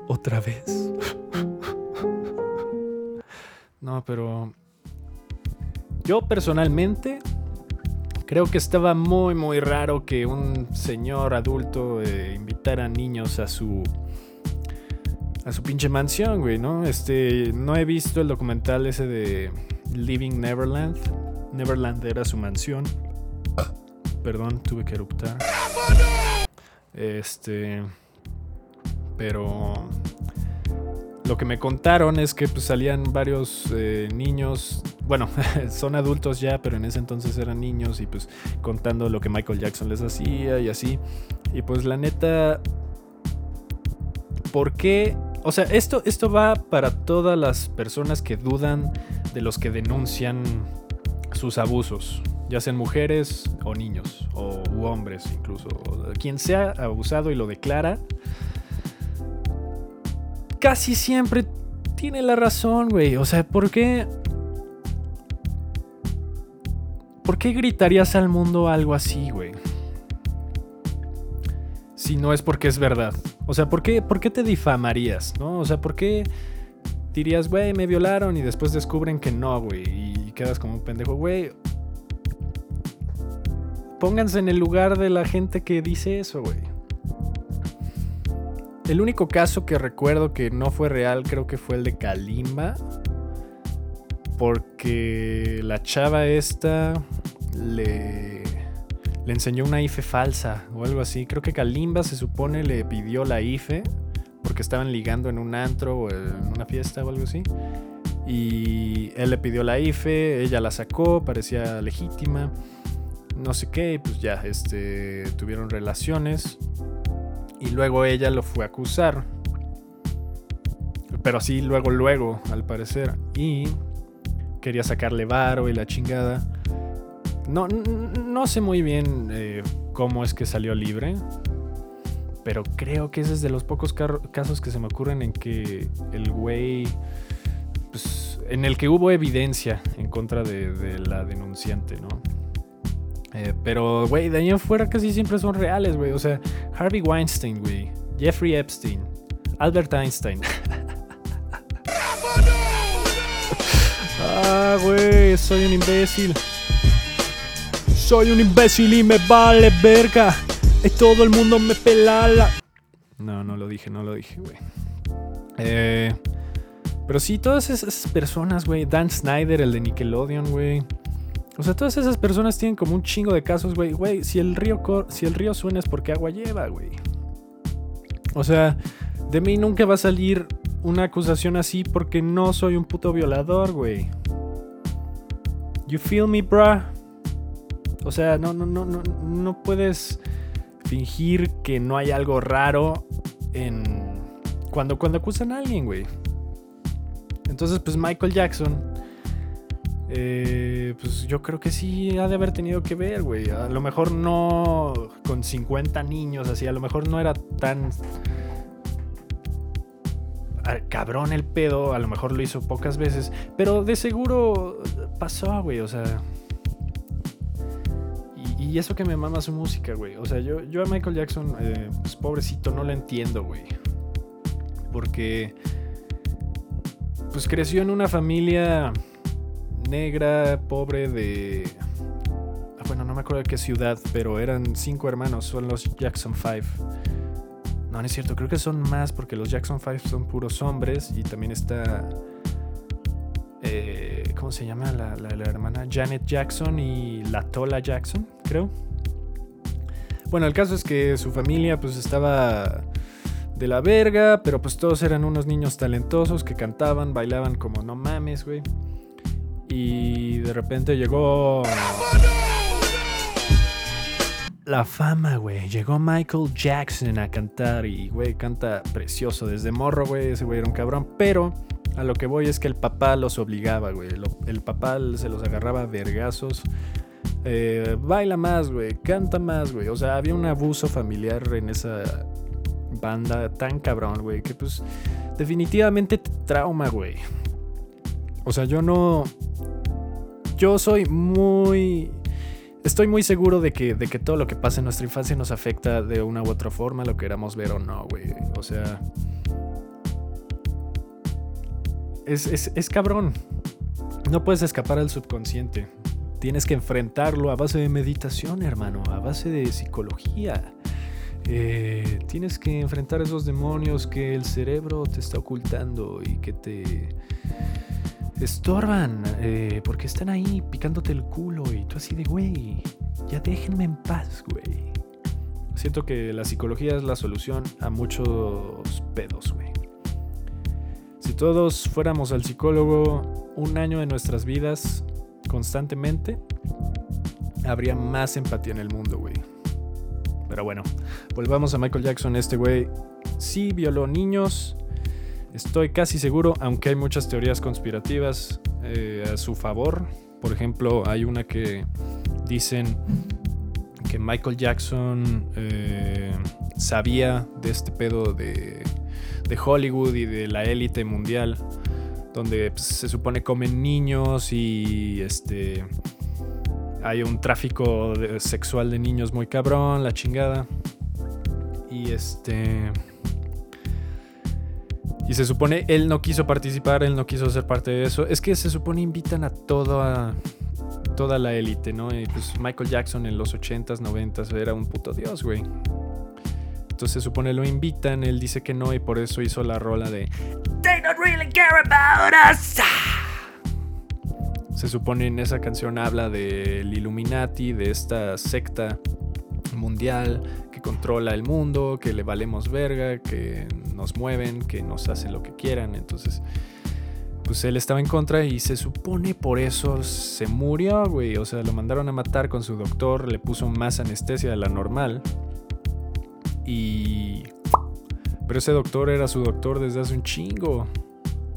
Otra vez. *laughs* no, pero yo personalmente creo que estaba muy muy raro que un señor adulto eh, invitara niños a su a su pinche mansión, güey, ¿no? Este, no he visto el documental ese de Living Neverland. Neverland era su mansión. Perdón, tuve que eruptar. Este, pero lo que me contaron es que pues, salían varios eh, niños, bueno, *laughs* son adultos ya, pero en ese entonces eran niños y pues contando lo que Michael Jackson les hacía y así. Y pues la neta, ¿por qué? O sea, esto, esto va para todas las personas que dudan de los que denuncian sus abusos, ya sean mujeres o niños, o hombres incluso. Quien sea abusado y lo declara, casi siempre tiene la razón, güey. O sea, ¿por qué? ¿Por qué gritarías al mundo algo así, güey? Si no es porque es verdad. O sea, ¿por qué, ¿por qué te difamarías, no? O sea, ¿por qué dirías, güey, me violaron y después descubren que no, güey? Y quedas como un pendejo, güey. Pónganse en el lugar de la gente que dice eso, güey. El único caso que recuerdo que no fue real creo que fue el de Kalimba. Porque la chava esta le, le enseñó una IFE falsa o algo así. Creo que Kalimba se supone le pidió la IFE porque estaban ligando en un antro o en una fiesta o algo así. Y él le pidió la IFE, ella la sacó, parecía legítima. No sé qué, pues ya, este, tuvieron relaciones. Y luego ella lo fue a acusar. Pero así luego, luego, al parecer. Y quería sacarle varo y la chingada. No, no sé muy bien eh, cómo es que salió libre. Pero creo que ese es de los pocos casos que se me ocurren en que el güey. Pues, en el que hubo evidencia en contra de, de la denunciante, ¿no? Eh, pero, güey, de ahí en fuera casi siempre son reales, güey. O sea, Harvey Weinstein, güey. Jeffrey Epstein. Albert Einstein. ah, güey, soy un imbécil. Soy un imbécil y me vale verga. Y todo el mundo me pelala. No, no lo dije, no lo dije, güey. Eh, pero sí, todas esas personas, güey. Dan Snyder, el de Nickelodeon, güey. O sea, todas esas personas tienen como un chingo de casos, güey. Güey, si el río si el río suena es porque agua lleva, güey. O sea, de mí nunca va a salir una acusación así porque no soy un puto violador, güey. You feel me, bruh? O sea, no, no, no, no, no puedes fingir que no hay algo raro en cuando, cuando acusan a alguien, güey. Entonces, pues Michael Jackson eh, pues yo creo que sí ha de haber tenido que ver, güey. A lo mejor no con 50 niños, así, a lo mejor no era tan cabrón el pedo, a lo mejor lo hizo pocas veces, pero de seguro pasó, güey, o sea. Y, eso que me mama su música, güey. O sea, yo, yo a Michael Jackson, eh, pues pobrecito, no lo entiendo, güey. Porque, pues creció en una familia negra, pobre de... Ah, bueno, no me acuerdo de qué ciudad, pero eran cinco hermanos, son los Jackson Five. No, no es cierto, creo que son más porque los Jackson Five son puros hombres y también está... Eh, ¿Cómo se llama la, la, hermana? Janet Jackson y la Tola Jackson, creo. Bueno, el caso es que su familia pues estaba de la verga, pero pues todos eran unos niños talentosos que cantaban, bailaban como no mames, güey. Y de repente llegó. La fama, güey. Llegó Michael Jackson a cantar y, güey, canta precioso. Desde morro, güey, ese güey era un cabrón. Pero a lo que voy es que el papá los obligaba, güey. El papá se los agarraba vergazos eh, baila más, güey, canta más, güey. O sea, había un abuso familiar en esa banda tan cabrón, güey, que pues definitivamente te trauma, güey. O sea, yo no... Yo soy muy... Estoy muy seguro de que, de que todo lo que pasa en nuestra infancia nos afecta de una u otra forma, lo queramos ver o no, güey. O sea... Es, es, es cabrón. No puedes escapar al subconsciente. Tienes que enfrentarlo a base de meditación, hermano, a base de psicología. Eh, tienes que enfrentar esos demonios que el cerebro te está ocultando y que te estorban eh, porque están ahí picándote el culo y tú así de, güey, ya déjenme en paz, güey. Siento que la psicología es la solución a muchos pedos, güey. Si todos fuéramos al psicólogo un año de nuestras vidas constantemente, habría más empatía en el mundo, güey. Pero bueno, volvamos a Michael Jackson. Este güey sí violó niños. Estoy casi seguro, aunque hay muchas teorías conspirativas eh, a su favor. Por ejemplo, hay una que dicen que Michael Jackson eh, sabía de este pedo de, de, Hollywood y de la élite mundial, donde pues, se supone comen niños y este hay un tráfico sexual de niños muy cabrón, la chingada. Y este. Y se supone él no quiso participar, él no quiso ser parte de eso. Es que se supone invitan a toda, toda la élite, ¿no? Y pues Michael Jackson en los 80s, 90s era un puto dios, güey. Entonces se supone lo invitan, él dice que no y por eso hizo la rola de They don't really care about us. Se supone en esa canción habla del Illuminati, de esta secta mundial que controla el mundo, que le valemos verga, que nos mueven, que nos hacen lo que quieran. Entonces, pues él estaba en contra y se supone por eso se murió, güey. O sea, lo mandaron a matar con su doctor, le puso más anestesia de la normal. Y... Pero ese doctor era su doctor desde hace un chingo.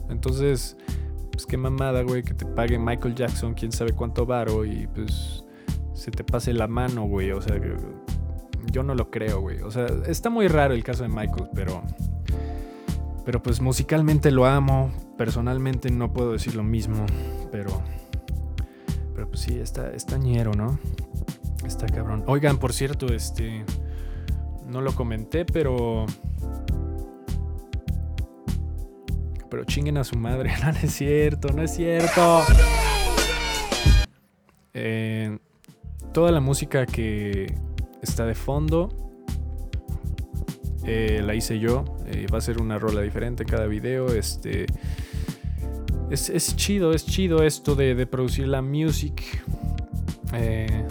Entonces, pues qué mamada, güey, que te pague Michael Jackson, quién sabe cuánto varo y pues se te pase la mano, güey. O sea, yo no lo creo, güey. O sea, está muy raro el caso de Michael, pero. Pero pues musicalmente lo amo. Personalmente no puedo decir lo mismo. Pero. Pero pues sí, está, está ñero, ¿no? Está cabrón. Oigan, por cierto, este. No lo comenté, pero. Pero chinguen a su madre. *laughs* No, es cierto, no es cierto. Eh, toda la música que está de fondo eh, la hice yo. Eh, va a ser una rola diferente cada video. Este. Es, chido, es chido esto de, de producir la music. Eh,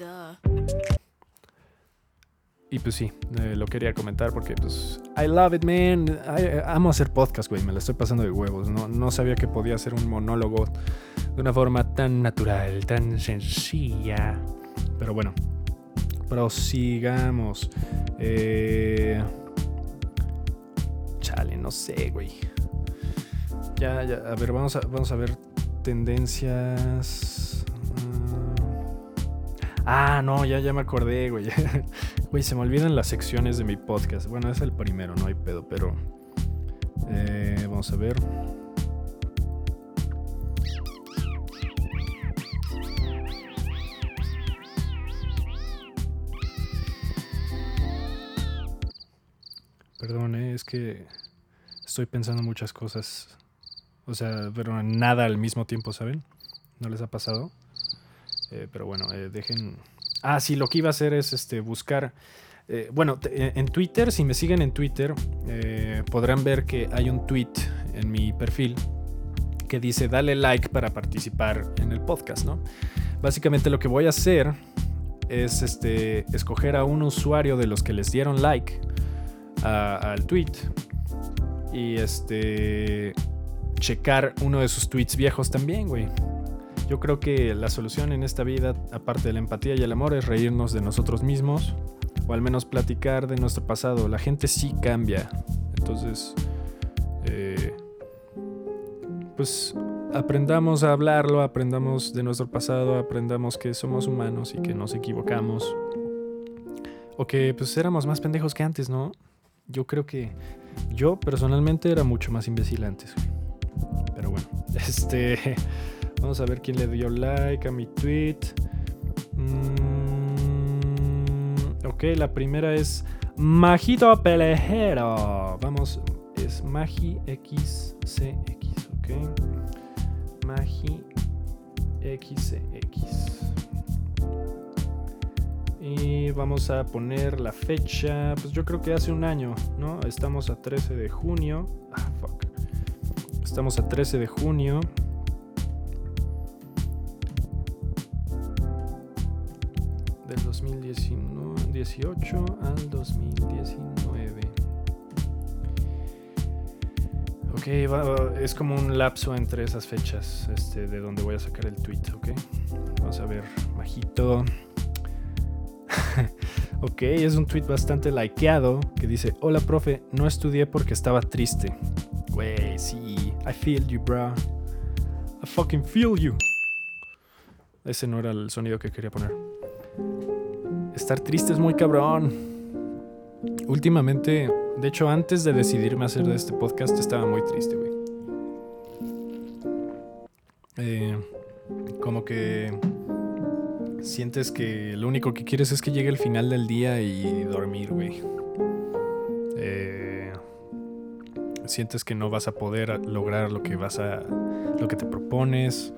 y pues sí, lo quería comentar porque pues I love it, man. amo hacer podcast, güey. Me la estoy pasando de huevos. No, no sabía que podía hacer un monólogo de una forma tan natural, tan sencilla. Pero bueno, prosigamos. Eh... Chale, no sé, güey. Ya, ya, a ver, vamos a, vamos a ver tendencias. Ah, no, ya, ya me acordé, güey. *laughs* Güey, se me olvidan las secciones de mi podcast. Bueno, es el primero, no hay pedo, pero... Eh, vamos a ver. Que estoy pensando muchas cosas. O sea, pero nada al mismo tiempo, ¿saben? ¿No les ha pasado? Eh, pero bueno, eh, dejen. Ah, sí, lo que iba a hacer es este, buscar. Eh, bueno, en Twitter, si me siguen en Twitter, podrán ver que hay un tweet en mi perfil que dice dale like para participar en el podcast, ¿no? Básicamente lo que voy a hacer es este, escoger a un usuario de los que les dieron like al tweet y este checar uno de sus tweets viejos también, güey. Yo creo que la solución en esta vida, aparte de la empatía y el amor, es reírnos de nosotros mismos o al menos platicar de nuestro pasado. La gente sí cambia. Entonces, eh, pues aprendamos a hablarlo, aprendamos de nuestro pasado, aprendamos que somos humanos y que nos equivocamos. O que pues éramos más pendejos que antes, ¿no? Yo creo que yo personalmente era mucho más imbécil antes. Pero bueno, *laughs* este... Vamos a ver quién le dio like a mi tweet. Mm, ok, la primera es Majito Pelejero. Vamos, es Magi XCX, ok. Magi XCX. Y vamos a poner la fecha, pues yo creo que hace un año, ¿no? Estamos a 13 de junio. Ah, fuck. Estamos a 13 de junio. Del 2018 al 2019. Ok, es como un lapso entre esas fechas este, de donde voy a sacar el tweet, ok. Vamos a ver, majito. *laughs* ok, es un tweet bastante likeado que dice: Hola, profe, no estudié porque estaba triste. Güey, sí, I feel you, bro. I fucking feel you. Ese no era el sonido que quería poner. Estar triste es muy cabrón. Últimamente, de hecho, antes de decidirme hacer de este podcast, estaba muy triste, güey. Eh, como que sientes que lo único que quieres es que llegue el final del día y dormir, güey. Eh, sientes que no vas a poder lograr lo que vas a lo que te propones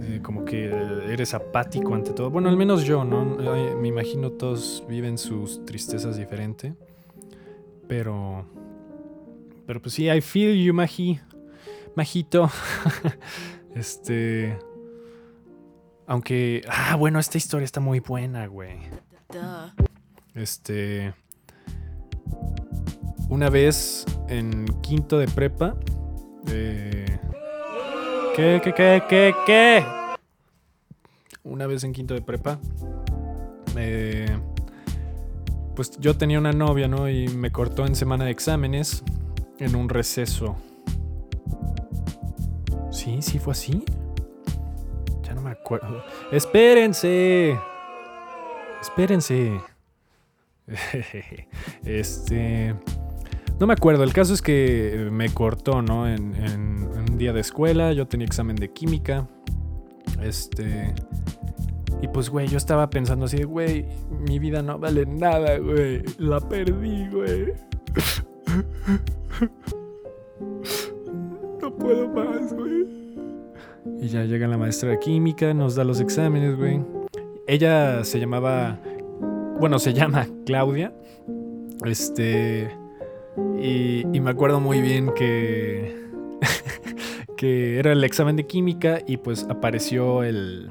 eh, como que eres apático ante todo. Bueno al menos yo no me imagino todos viven sus tristezas diferente pero pero pues sí I feel you Magi Majito. *laughs* Este aunque. Ah, bueno, esta historia está muy buena, güey. Este. Una vez en quinto de prepa. Eh, ¿Qué, qué, qué, qué, qué? Una vez en quinto de prepa. Eh, pues yo tenía una novia, ¿no? Y me cortó en semana de exámenes. En un receso. Sí, sí fue así. Espérense. Espérense. *laughs* este. No me acuerdo. El caso es que me cortó, ¿no? En, un día de escuela. Yo tenía examen de química. Este. Y pues, güey, yo estaba pensando así, güey, mi vida no vale nada, güey. La perdí, güey. *laughs* No puedo más, güey. Y ya llega la maestra de química, nos da los exámenes, güey. Ella se llamaba. Bueno, se *laughs* llama Claudia. Este. Y, me acuerdo muy bien que. *laughs* que era el examen de química y pues apareció el.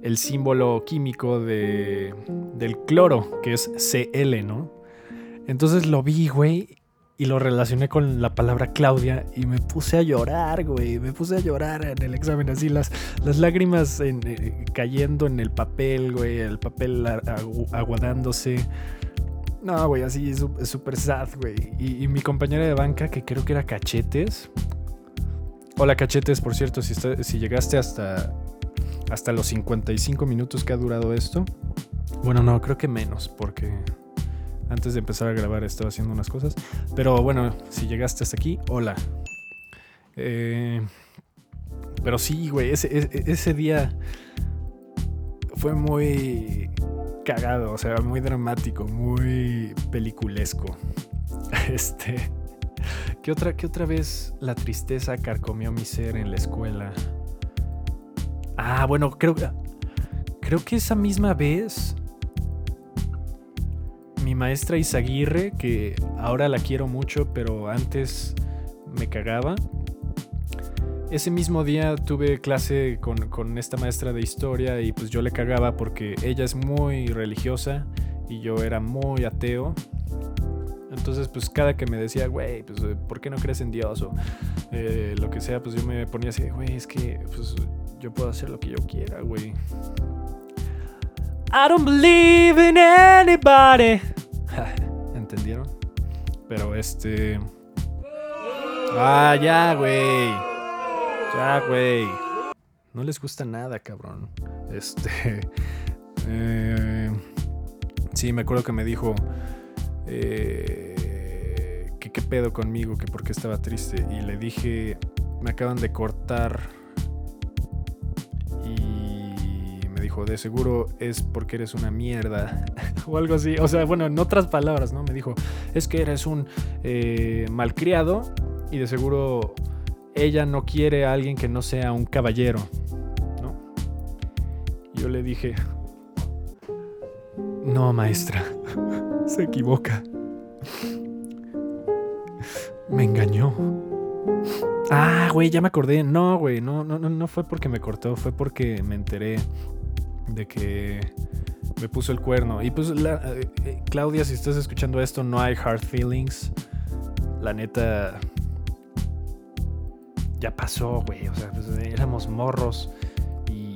El símbolo químico de, del cloro, que es Cl, ¿no? Entonces lo vi, güey, y lo relacioné con la palabra Claudia y me puse a llorar, güey. Me puse a llorar en el examen, así las, las lágrimas eh, cayendo en el papel, güey. El papel aguadándose. No, güey, así es súper sad, güey. Y, mi compañera de banca, que creo que era Cachetes. Hola, Cachetes, por cierto, si, si llegaste hasta, hasta los 55 minutos que ha durado esto. Bueno, no, creo que menos, porque antes de empezar a grabar estaba haciendo unas cosas. Pero bueno, si llegaste hasta aquí, hola. Eh, pero sí, güey, ese, ese, día fue muy cagado, o sea, muy dramático, muy peliculesco. *laughs* Este. ¿Qué otra, ¿Qué otra vez la tristeza carcomió mi ser en la escuela? Ah, bueno, creo, creo que esa misma vez maestra Isaguirre, que ahora la quiero mucho, pero antes me cagaba. Ese mismo día tuve clase con, esta maestra de historia y pues yo le cagaba porque ella es muy religiosa y yo era muy ateo. Entonces, pues cada que me decía, güey, pues, ¿por qué no crees en Dios? O eh, lo que sea, pues yo me ponía así, güey, es que pues, yo puedo hacer lo que yo quiera, güey. I don't believe in anybody. ¿Entendieron? Pero este. Ah, ya, güey. Ah, güey. No les gusta nada, cabrón. Este. *laughs* Eh, sí, me acuerdo que me dijo. Eh, que qué pedo conmigo, que por qué estaba triste. Y le dije. Me acaban de cortar. De seguro es porque eres una mierda. *laughs* o algo así. O sea, bueno, en otras palabras, ¿no? Me dijo, es que eres un eh, malcriado. Y de seguro ella no quiere a alguien que no sea un caballero. ¿no? Yo le dije, no, maestra, *laughs* se equivoca. Me engañó. Ah, güey, ya me acordé. No, güey, no, no, no fue porque me cortó, fue porque me enteré de que me puso el cuerno. Y pues, eh, eh, Claudia, si estás escuchando esto, no hay hard feelings. La neta, ya pasó, güey. O sea, pues, éramos morros y,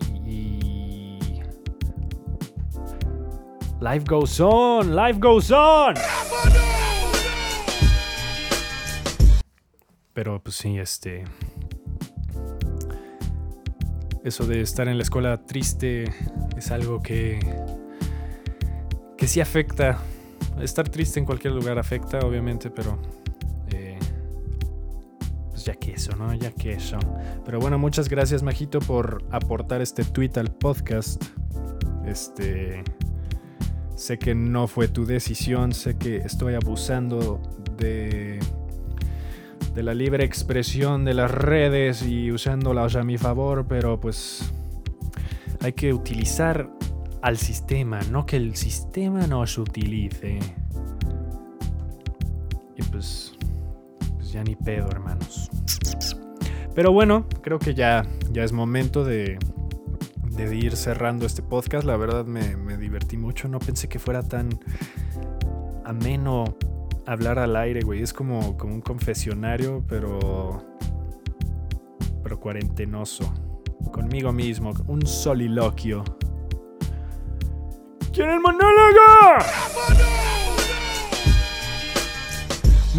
Life goes on, life goes on. Pero pues sí, este... Eso de estar en la escuela triste es algo que... Que sí afecta. Estar triste en cualquier lugar afecta, obviamente, pero ya que eso, ¿no? Ya que eso. Pero bueno, muchas gracias, Majito, por aportar este tweet al podcast. Este. Sé que no fue tu decisión, sé que estoy abusando de. De la libre expresión de las redes y usándolas a mi favor, pero pues. hay que utilizar al sistema, no que el sistema nos utilice. Y pues ya ni pedo, hermanos. Pero bueno, creo que ya, ya es momento de, de ir cerrando este podcast. La verdad me, me, divertí mucho. No pensé que fuera tan ameno hablar al aire, güey. Es como, como un confesionario, pero. pero cuarentenoso. Conmigo mismo. Un soliloquio. ¿Quieren monólogo?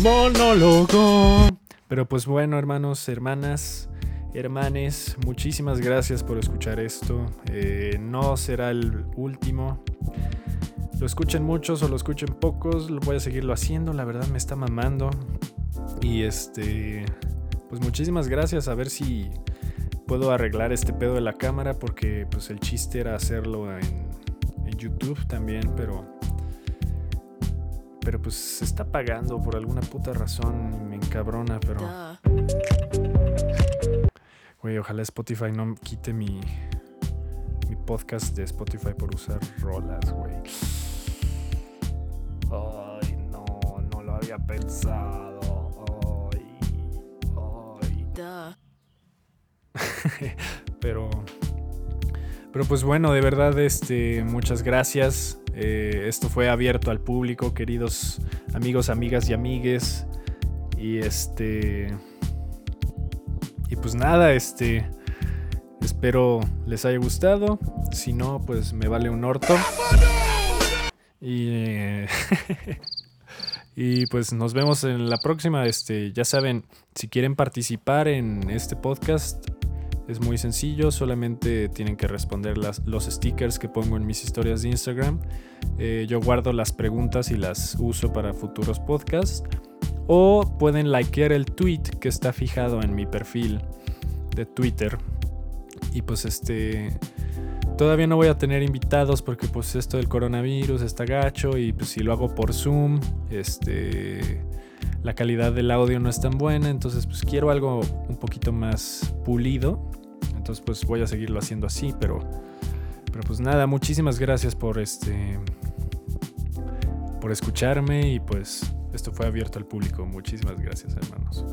monólogo. Pero pues bueno, hermanos, hermanas, hermanes, muchísimas gracias por escuchar esto. Eh, no será el último. Lo escuchen muchos o lo escuchen pocos, lo voy a seguirlo haciendo, la verdad me está mamando. Y este, pues muchísimas gracias, a ver si puedo arreglar este pedo de la cámara porque pues el chiste era hacerlo en, en YouTube también, pero pero pues se está pagando por alguna puta razón y me encabrona, pero. Güey, ojalá Spotify no quite mi, podcast de Spotify por usar rolas, güey. Ay, no, no lo había pensado. Ay, ay. *laughs* pero. Pero pues bueno, de verdad, este, muchas gracias. Eh, esto fue abierto al público, queridos amigos, amigas y amigues. Y este. Y pues nada, este. Espero les haya gustado. Si no, pues me vale un orto. Y. *laughs* y pues nos vemos en la próxima. Este, ya saben, si quieren participar en este podcast, es muy sencillo, solamente tienen que responder las, los stickers que pongo en mis historias de Instagram. Eh, yo guardo las preguntas y las uso para futuros podcasts. O pueden likear el tweet que está fijado en mi perfil de Twitter. Y pues este... Todavía no voy a tener invitados porque pues esto del coronavirus está gacho y pues si lo hago por Zoom, este la calidad del audio no es tan buena, entonces pues quiero algo un poquito más pulido. Entonces pues voy a seguirlo haciendo así, pero pero pues nada, muchísimas gracias por este por escucharme y pues esto fue abierto al público. Muchísimas gracias, hermanos.